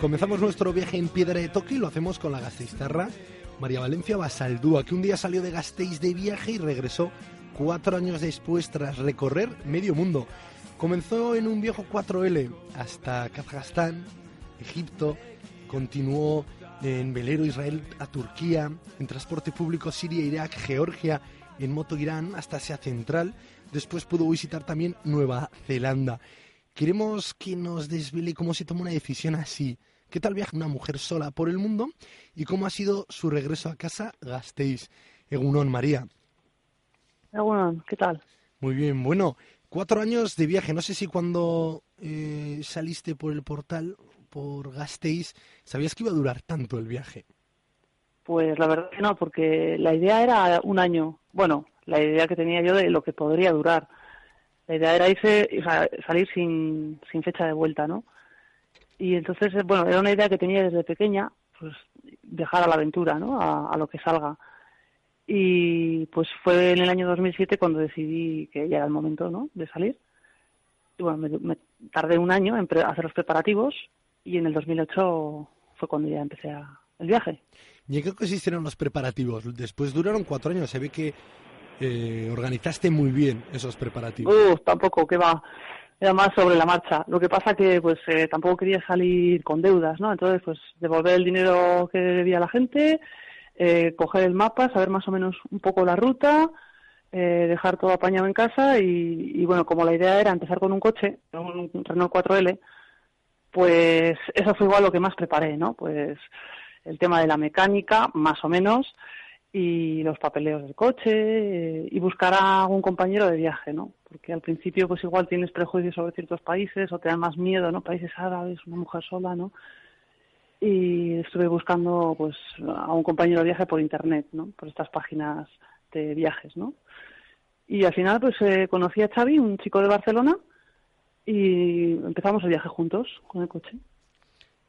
Comenzamos nuestro viaje en Piedra de Toque y lo hacemos con la gasteiztarra María Valencia Basaldúa, que un día salió de Gasteiz de viaje y regresó cuatro años después tras recorrer medio mundo. Comenzó en un viejo 4L hasta Kazajstán, Egipto, continuó en velero Israel a Turquía, en transporte público Siria, Irak, Georgia, en moto Irán hasta Asia Central. Después pudo visitar también Nueva Zelanda. Queremos que nos desvele cómo se toma una decisión así. ¿Qué tal viaja una mujer sola por el mundo? ¿Y cómo ha sido su regreso a casa Gasteiz? Egunon, María. Egunon, ¿qué tal? Muy bien, bueno, cuatro años de viaje. No sé si cuando eh, saliste por el portal, por Gasteiz, sabías que iba a durar tanto el viaje. Pues la verdad que no, porque la idea era un año. Bueno, la idea que tenía yo de lo que podría durar. La idea era irse, salir sin, sin fecha de vuelta, ¿no? Y entonces, eh, bueno, era una idea que tenía desde pequeña, pues dejar a la aventura, ¿no? A, lo que salga. Y pues fue en el año 2007 cuando decidí que ya era el momento, ¿no? De salir. Y bueno, tardé un año en hacer los preparativos y en el 2008 fue cuando ya empecé a, el viaje. ¿Y en qué consistieron los preparativos? Después duraron cuatro años. Se ve que eh, organizaste muy bien esos preparativos. Tampoco, que va. Era más sobre la marcha. Lo que pasa que pues eh, tampoco quería salir con deudas, ¿no? Entonces, pues devolver el dinero que debía la gente, eh, coger el mapa, saber más o menos un poco la ruta, eh, dejar todo apañado en casa y, y, bueno, como la idea era empezar con un coche, un Renault 4L, pues eso fue igual lo que más preparé, ¿no? Pues el tema de la mecánica, más o menos, y los papeleos del coche eh, y buscar a un compañero de viaje, ¿no? Porque al principio pues igual tienes prejuicios sobre ciertos países o te dan más miedo, ¿no? Países árabes, una mujer sola, ¿no? Y estuve buscando pues a un compañero de viaje por internet, ¿no? Por estas páginas de viajes, ¿no? Y al final pues eh, conocí a Xavi, un chico de Barcelona, y empezamos el viaje juntos con el coche.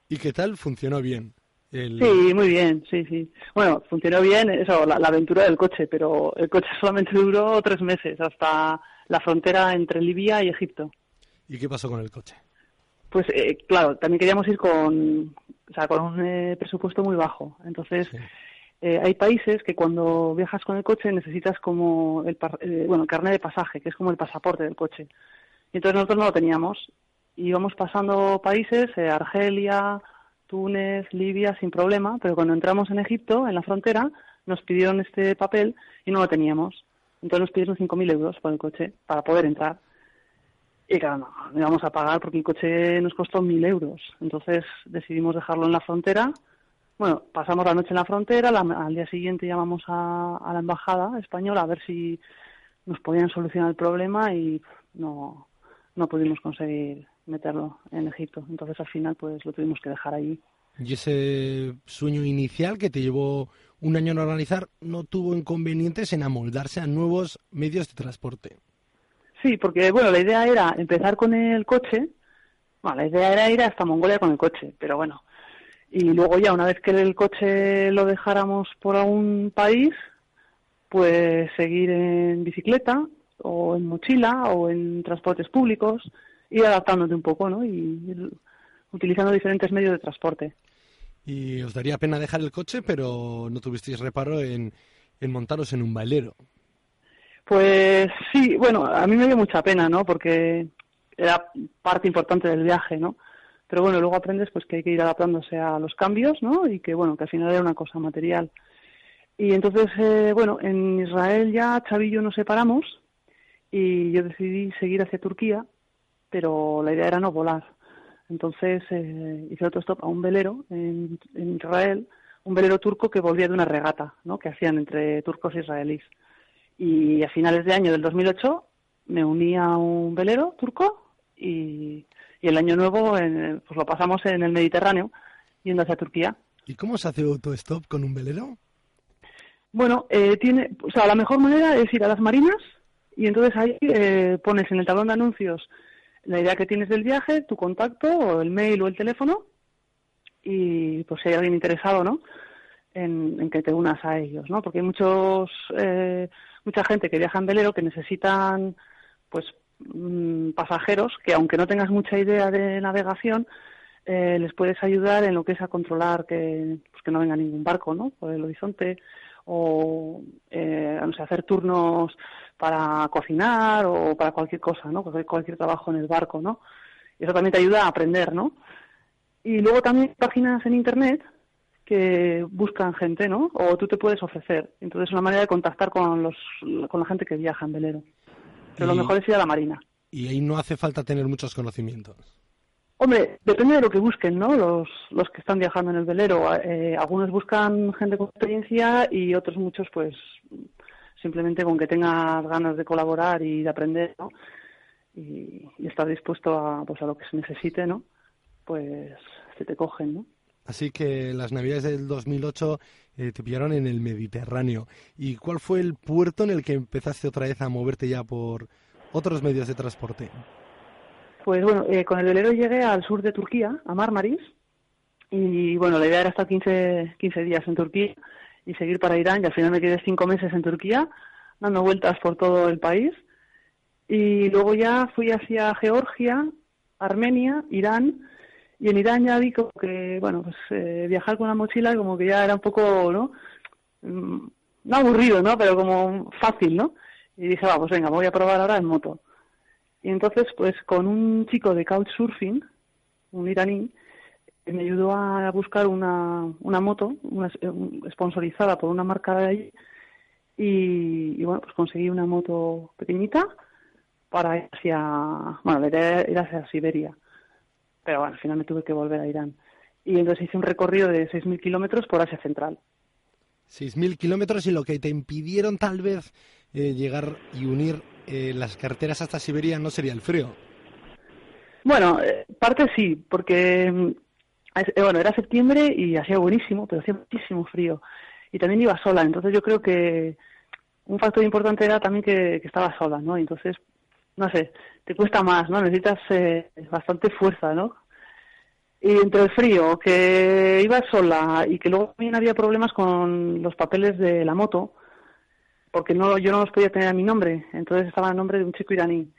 ¿Y qué tal? ¿Funcionó bien? Sí, muy bien, sí, sí. Bueno, funcionó bien eso, la, aventura del coche, pero el coche solamente duró tres meses, hasta la frontera entre Libia y Egipto. ¿Y qué pasó con el coche? Pues eh, claro, también queríamos ir con, o sea, con un eh, presupuesto muy bajo. Entonces, eh, hay países que cuando viajas con el coche necesitas como el, bueno, el carnet de pasaje, que es como el pasaporte del coche. Y entonces nosotros no lo teníamos. Íbamos pasando países, Argelia, Túnez, Libia, sin problema, pero cuando entramos en Egipto, en la frontera, nos pidieron este papel y no lo teníamos. Entonces nos pidieron 5.000 euros por el coche para poder entrar. Y claro, no, no íbamos a pagar porque el coche nos costó 1.000 euros. Entonces decidimos dejarlo en la frontera. Bueno, pasamos la noche en la frontera, al día siguiente llamamos a, a la embajada española a ver si nos podían solucionar el problema y no, no pudimos conseguir meterlo en Egipto. Entonces al final pues lo tuvimos que dejar ahí. ¿Y ese sueño inicial que te llevó un año en organizar no tuvo inconvenientes en amoldarse a nuevos medios de transporte? Sí, porque bueno, la idea era empezar con el coche. Bueno, la idea era ir hasta Mongolia con el coche, pero bueno. Y luego ya una vez que el coche lo dejáramos por algún país, pues seguir en bicicleta o en mochila o en transportes públicos ir adaptándote un poco, ¿no? Y utilizando diferentes medios de transporte. Y os daría pena dejar el coche, pero no tuvisteis reparo en, en montaros en un bailero. Pues sí, bueno, a mí me dio mucha pena, ¿no? Porque era parte importante del viaje, ¿no? Pero bueno, luego aprendes pues que hay que ir adaptándose a los cambios, ¿no? Y que bueno, que al final era una cosa material. Y entonces, eh, bueno, en Israel ya yo nos separamos y yo decidí seguir hacia Turquía pero la idea era no volar. Entonces eh, hice otro stop a un velero en, Israel, un velero turco que volvía de una regata ¿no? que hacían entre turcos e israelíes. Y a finales de año del 2008 me uní a un velero turco y, y el año nuevo pues lo pasamos en el Mediterráneo yendo hacia Turquía. ¿Y cómo se hace autostop con un velero? Bueno, eh, tiene, o sea, la mejor manera es ir a las marinas y entonces ahí eh, pones en el tablón de anuncios la idea que tienes del viaje, tu contacto, o el mail o el teléfono, y pues si hay alguien interesado, ¿no? En, que te unas a ellos, ¿no? Porque hay muchos, eh, mucha gente que viaja en velero que necesitan, pues, mm, pasajeros que aunque no tengas mucha idea de navegación, eh, les puedes ayudar en lo que es a controlar que, pues que no venga ningún barco, ¿no? Por el horizonte o eh, no sé, hacer turnos para cocinar o para cualquier cosa, ¿no? Cualquier, cualquier trabajo en el barco, ¿no? Y eso también te ayuda a aprender, ¿no? Y luego también páginas en internet que buscan gente, ¿no? O tú te puedes ofrecer. Entonces es una manera de contactar con los con la gente que viaja en velero. Pero lo mejor es ir a la marina. Y ahí no hace falta tener muchos conocimientos. Hombre, depende de lo que busquen, ¿no? Los, los que están viajando en el velero. Eh, algunos buscan gente con experiencia y otros muchos, pues, simplemente con que tengas ganas de colaborar y de aprender, ¿no? Y, estar dispuesto a, pues, a lo que se necesite, ¿no? Pues se te cogen, ¿no? Así que las navidades del 2008 eh, te pillaron en el Mediterráneo. ¿Y cuál fue el puerto en el que empezaste otra vez a moverte ya por otros medios de transporte? Pues bueno, eh, con el velero llegué al sur de Turquía, a Marmaris, y bueno, la idea era estar 15, 15 días en Turquía y seguir para Irán, y al final me quedé cinco meses en Turquía, dando vueltas por todo el país, y luego ya fui hacia Georgia, Armenia, Irán, y en Irán ya vi que, bueno, pues eh, viajar con la mochila como que ya era un poco, ¿no? Mm, no aburrido, ¿no? Pero como fácil, ¿no? Y dije, vamos, venga, voy a probar ahora en moto. Y entonces, pues con un chico de couchsurfing, un iraní, me ayudó a buscar una, una moto, una, sponsorizada por una marca de allí. Y, bueno, pues conseguí una moto pequeñita para ir hacia, bueno, ir hacia Siberia pero bueno, al final me tuve que volver a Irán. Y entonces hice un recorrido de 6.000 kilómetros por Asia Central. 6.000 kilómetros y lo que te impidieron tal vez eh, llegar y unir eh, las carreteras hasta Siberia no sería el frío. Bueno, eh, parte sí, porque mm, bueno, era septiembre y hacía buenísimo, pero hacía muchísimo frío. Y también iba sola, entonces yo creo que un factor importante era también que, que estaba sola, ¿no? Entonces, no sé, te cuesta más, ¿no? Necesitas eh, bastante fuerza, ¿no? Y entre el frío, que iba sola y que luego también había problemas con los papeles de la moto, porque no yo no los podía tener a mi nombre, entonces estaba a nombre de un chico iraní.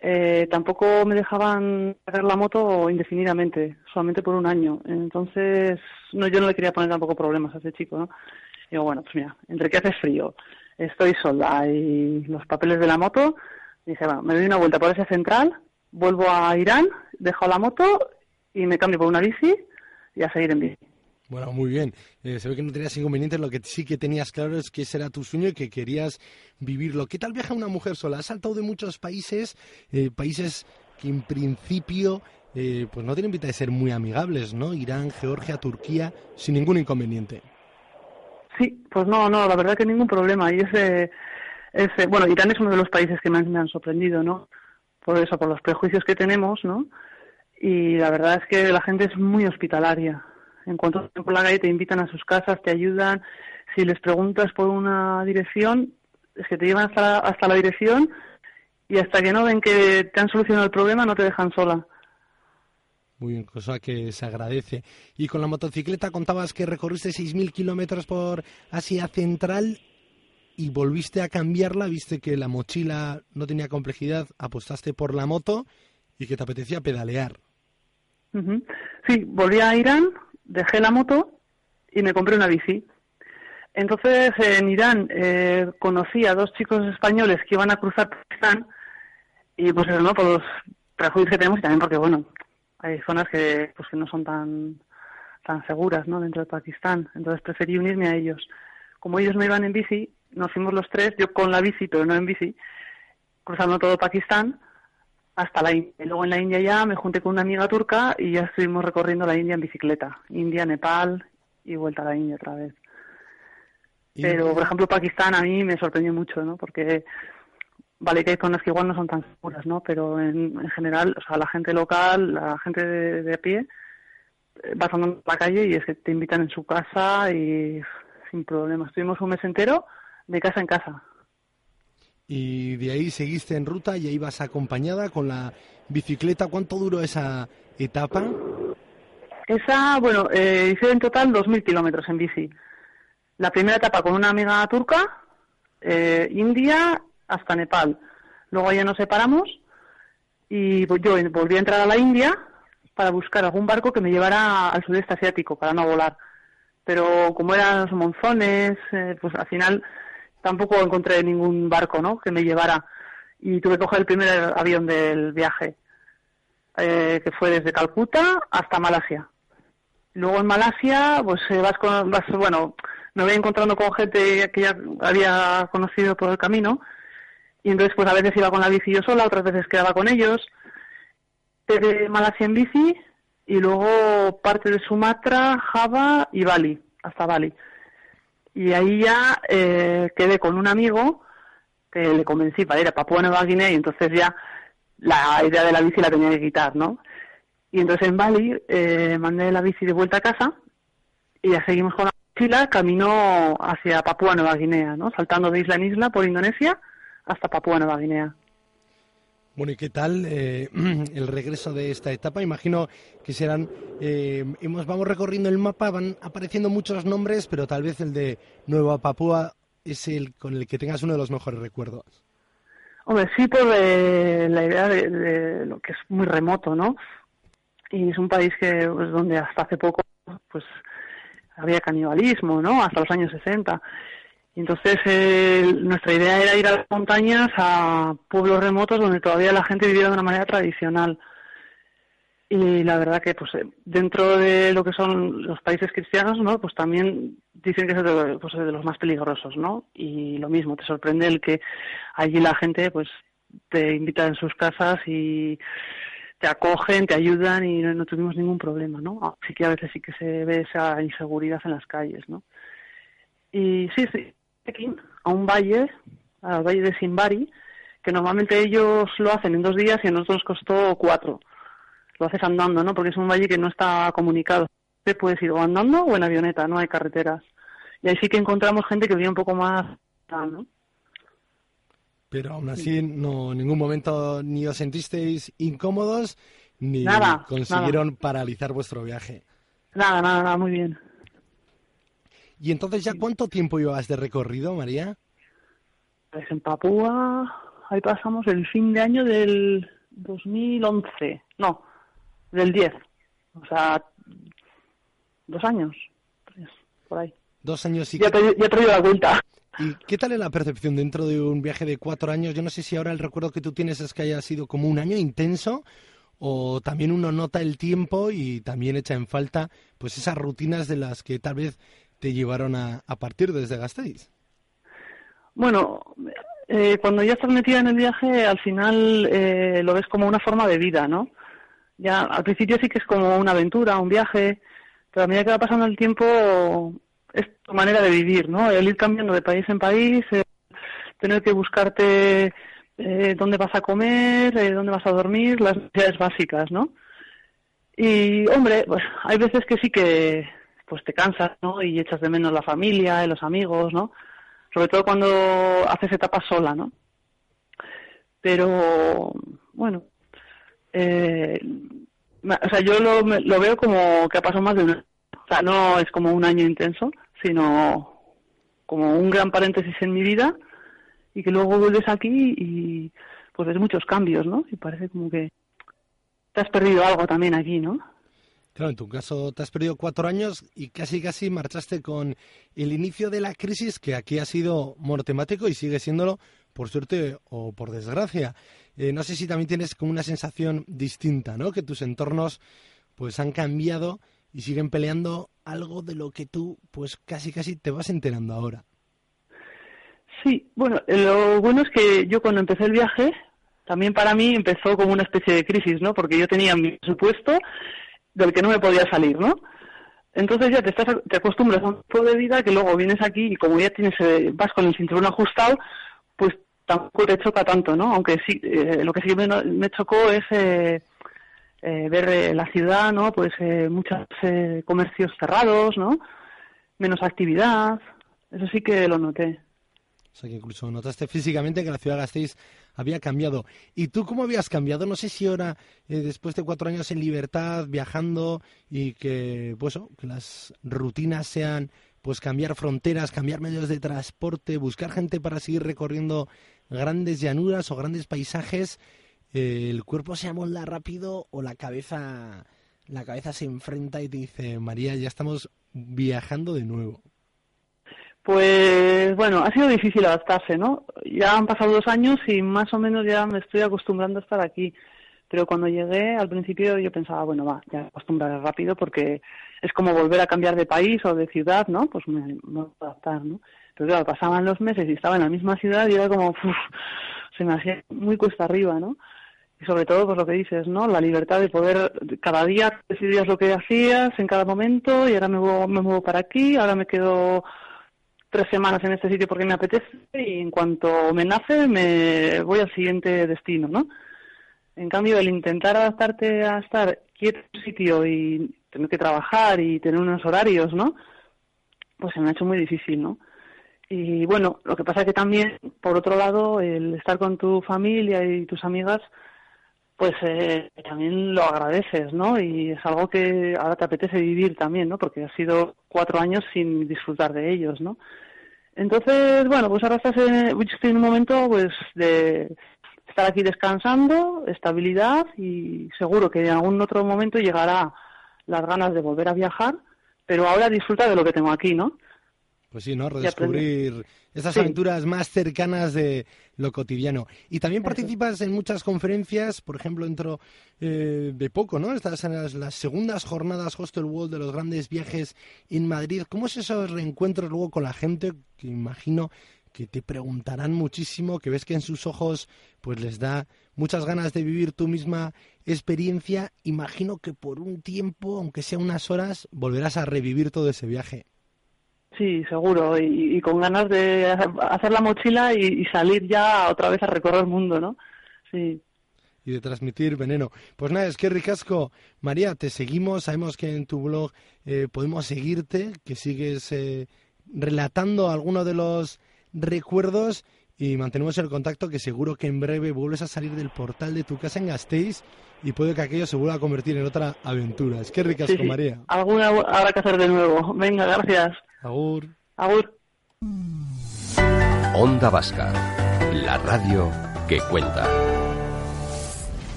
Eh, tampoco me dejaban sacar la moto indefinidamente, solamente por un año. Entonces, no, yo no le quería poner tampoco problemas a ese chico, ¿no? Digo, bueno, pues mira, entre que hace frío, estoy sola y los papeles de la moto, Dice, bueno, me doy una vuelta por ese central, vuelvo a Irán, dejo la moto y me cambio por una bici y a seguir en bici. Bueno, muy bien. Eh, se ve que no tenías inconvenientes. Lo que sí que tenías claro es que ese era tu sueño y que querías vivirlo. ¿Qué tal viaja una mujer sola? Has saltado de muchos países, eh, países que en principio eh, pues no tienen pinta de ser muy amigables, ¿no? Irán, Georgia, Turquía, sin ningún inconveniente. Sí, pues no, no, la verdad que ningún problema. Y ese es, eh, bueno, Irán es uno de los países que más me han sorprendido, ¿no? Por eso, por los prejuicios que tenemos, ¿no? Y la verdad es que la gente es muy hospitalaria. En cuanto por la calle te invitan a sus casas, te ayudan. Si les preguntas por una dirección, es que te llevan hasta la, hasta la dirección y hasta que no ven que te han solucionado el problema no te dejan sola. Muy bien, cosa que se agradece. Y con la motocicleta contabas que recorriste 6.000 kilómetros por Asia Central y volviste a cambiarla, viste que la mochila no tenía complejidad, apostaste por la moto y que te apetecía pedalear. Sí, volví a Irán, dejé la moto y me compré una bici. Entonces en Irán eh, conocí a dos chicos españoles que iban a cruzar Pakistán y pues eso, ¿no? Por los prejuicios que tenemos y también porque, bueno, hay zonas que pues que no son tan tan seguras, ¿no? Dentro de Pakistán. Entonces preferí unirme a ellos. Como ellos me iban en bici, nos fuimos los tres, yo con la bici, pero no en bici, cruzando todo Pakistán hasta la India. Luego en la India ya me junté con una amiga turca y ya estuvimos recorriendo la India en bicicleta. India, Nepal y vuelta a la India otra vez. Pero, por ejemplo, Pakistán a mí me sorprendió mucho, ¿no? Porque vale que hay zonas que igual no son tan seguras, ¿no? Pero en, general, o sea, la gente local, la gente de, de a pie, eh, vas andando por la calle y es que te invitan en su casa y sin problema. Estuvimos un mes entero de casa en casa. Y de ahí seguiste en ruta y ahí vas acompañada con la bicicleta. ¿Cuánto duró esa etapa? Esa, bueno, eh, hice en total 2.000 kilómetros en bici. La primera etapa con una amiga turca, eh, India hasta Nepal. Luego ya nos separamos y pues yo volví a entrar a la India para buscar algún barco que me llevara al sudeste asiático para no volar. Pero como eran los monzones, eh, pues al final tampoco encontré ningún barco, ¿no? Que me llevara y tuve que coger el primer avión del viaje, eh, que fue desde Calcuta hasta Malasia. Luego en Malasia, pues eh, vas con, vas, bueno, me voy encontrando con gente que ya había conocido por el camino y entonces pues a veces iba con la bici yo sola, otras veces quedaba con ellos. De Malasia en bici y luego parte de Sumatra, Java y Bali, hasta Bali. Y ahí ya eh, quedé con un amigo que le convencí para ir a Papua Nueva Guinea y entonces ya la idea de la bici la tenía que quitar, ¿no? Y entonces en Bali eh, mandé la bici de vuelta a casa y ya seguimos con la mochila, camino hacia Papua Nueva Guinea, ¿no? Saltando de isla en isla por Indonesia hasta Papua Nueva Guinea. Bueno, ¿y qué tal eh, el regreso de esta etapa? Imagino que serán, eh, hemos, vamos recorriendo el mapa, van apareciendo muchos nombres, pero tal vez el de Nueva Papúa es el con el que tengas uno de los mejores recuerdos. Hombre, sí, por eh, la idea de, lo que es muy remoto, ¿no? Y es un país que pues, donde hasta hace poco pues había canibalismo, ¿no? Hasta los años 60. Entonces eh, nuestra idea era ir a las montañas, a pueblos remotos donde todavía la gente viviera de una manera tradicional. Y la verdad que pues eh, dentro de lo que son los países cristianos, ¿no? Pues también dicen que es de, pues, de los más peligrosos, ¿no? Y lo mismo, te sorprende el que allí la gente pues te invita en sus casas y te acogen, te ayudan y no, tuvimos ningún problema, ¿no? Así que a veces sí que se ve esa inseguridad en las calles, ¿no? Y sí, sí, a un valle, al valle de Simbari, que normalmente ellos lo hacen en dos días y a nosotros costó cuatro. Lo haces andando, ¿no? Porque es un valle que no está comunicado puedes ir o andando o en avioneta, no hay carreteras. Y ahí sí que encontramos gente que vive un poco más, ¿no? Pero aún así, no, en ningún momento ni os sentisteis incómodos ni consiguieron paralizar vuestro viaje. Nada, nada, nada, muy bien. ¿Y entonces ya cuánto tiempo llevas de recorrido, María? Pues en Papúa, ahí pasamos el fin de año del 2011, no, del 10. O sea, dos años, por ahí. Dos años y... Ya, te, ya la cuenta. ¿Y qué tal es la percepción dentro de un viaje de cuatro años? Yo no sé si ahora el recuerdo que tú tienes es que haya sido como un año intenso o también uno nota el tiempo y también echa en falta pues esas rutinas de las que tal vez te llevaron a, partir desde Gasteiz. Bueno, eh, cuando ya estás metida en el viaje, al final eh, lo ves como una forma de vida, ¿no? Ya al principio sí que es como una aventura, un viaje, pero a medida que va pasando el tiempo es tu manera de vivir, ¿no? El ir cambiando de país en país, tener que buscarte eh, dónde vas a comer, eh, dónde vas a dormir, las necesidades básicas, ¿no? Y, hombre, pues hay veces que sí que pues te cansas, ¿no? Y echas de menos la familia, los amigos, ¿no? Sobre todo cuando haces etapas sola, ¿no? Pero, bueno, eh, o sea, yo lo, lo veo como que ha pasado más de un año. O sea, no es como un año intenso, sino como un gran paréntesis en mi vida y que luego vuelves aquí y pues ves muchos cambios, ¿no? Y parece como que te has perdido algo también aquí, ¿no? Claro, en tu caso te has perdido cuatro años y casi casi marchaste con el inicio de la crisis que aquí ha sido monotemático y sigue siéndolo por suerte o por desgracia. Eh, no sé si también tienes como una sensación distinta, ¿no? Que tus entornos pues han cambiado y siguen peleando algo de lo que tú pues casi casi te vas enterando ahora. Sí, bueno, lo bueno es que yo cuando empecé el viaje, también para mí empezó como una especie de crisis, ¿no? Porque yo tenía mi presupuesto del que no me podía salir, ¿no? Entonces ya te estás te acostumbras a un tipo de vida que luego vienes aquí y como ya tienes eh, vas con el cinturón ajustado, pues tampoco te choca tanto, ¿no? Aunque sí, eh, lo que sí me, me chocó es eh, eh, ver la ciudad, ¿no? Pues muchos comercios cerrados, ¿no? Menos actividad. Eso sí que lo noté. O sea que incluso notaste físicamente que la ciudad Gasteiz había cambiado. ¿Y tú cómo habías cambiado? No sé si ahora, después de cuatro años en libertad, viajando y que, pues, que las rutinas sean pues cambiar fronteras, cambiar medios de transporte, buscar gente para seguir recorriendo grandes llanuras o grandes paisajes, eh, el cuerpo se amolda rápido o la cabeza la cabeza se enfrenta y te dice, María, ya estamos viajando de nuevo? Pues bueno, ha sido difícil adaptarse, ¿no? Ya han pasado dos años y más o menos ya me estoy acostumbrando a estar aquí. Pero cuando llegué, al principio yo pensaba, bueno, va, ya acostumbraré rápido porque es como volver a cambiar de país o de ciudad, ¿no? Pues me, voy a adaptar, ¿no? Pero claro, pasaban los meses y estaba en la misma ciudad y era como, uf, se me hacía muy cuesta arriba, ¿no? Y sobre todo, pues lo que dices, ¿no? La libertad de poder, cada día decidías lo que hacías en cada momento y ahora me muevo, me muevo para aquí, ahora me quedo tres semanas en este sitio porque me apetece y en cuanto me nace me voy al siguiente destino, ¿no? En cambio, el intentar adaptarte a estar quieto en un sitio y tener que trabajar y tener unos horarios, ¿no? Pues se me ha hecho muy difícil, ¿no? Y bueno, lo que pasa es que también, por otro lado, el estar con tu familia y tus amigas, pues eh, también lo agradeces, ¿no? Y es algo que ahora te apetece vivir también, ¿no? Porque has sido cuatro años sin disfrutar de ellos, ¿no? Entonces, bueno, pues ahora estás un momento, pues, de estar aquí descansando, estabilidad y seguro que en algún otro momento llegará las ganas de volver a viajar, pero ahora disfruta de lo que tengo aquí, ¿no? Pues sí, ¿no? Redescubrir esas aventuras más cercanas de lo cotidiano. Y también participas en muchas conferencias, por ejemplo, dentro eh, de poco, ¿no? Estás en las, segundas jornadas Hostel World de los grandes viajes en Madrid. ¿Cómo es esos reencuentros luego con la gente? Que imagino que te preguntarán muchísimo, que ves que en sus ojos pues les da muchas ganas de vivir tu misma experiencia. Imagino que por un tiempo, aunque sea unas horas, volverás a revivir todo ese viaje. Sí, seguro, y, con ganas de hacer la mochila y, salir ya otra vez a recorrer el mundo, ¿no? Sí. Y de transmitir veneno. Pues nada, es que ricasco. María, te seguimos, sabemos que en tu blog eh, podemos seguirte, que sigues eh, relatando algunos de los recuerdos y mantenemos el contacto que seguro que en breve vuelves a salir del portal de tu casa en Gasteiz y puede que aquello se vuelva a convertir en otra aventura. Es que ricasco, María. Alguna habrá que hacer de nuevo. Venga, gracias. Agur. Agur. Onda Vasca, la radio que cuenta.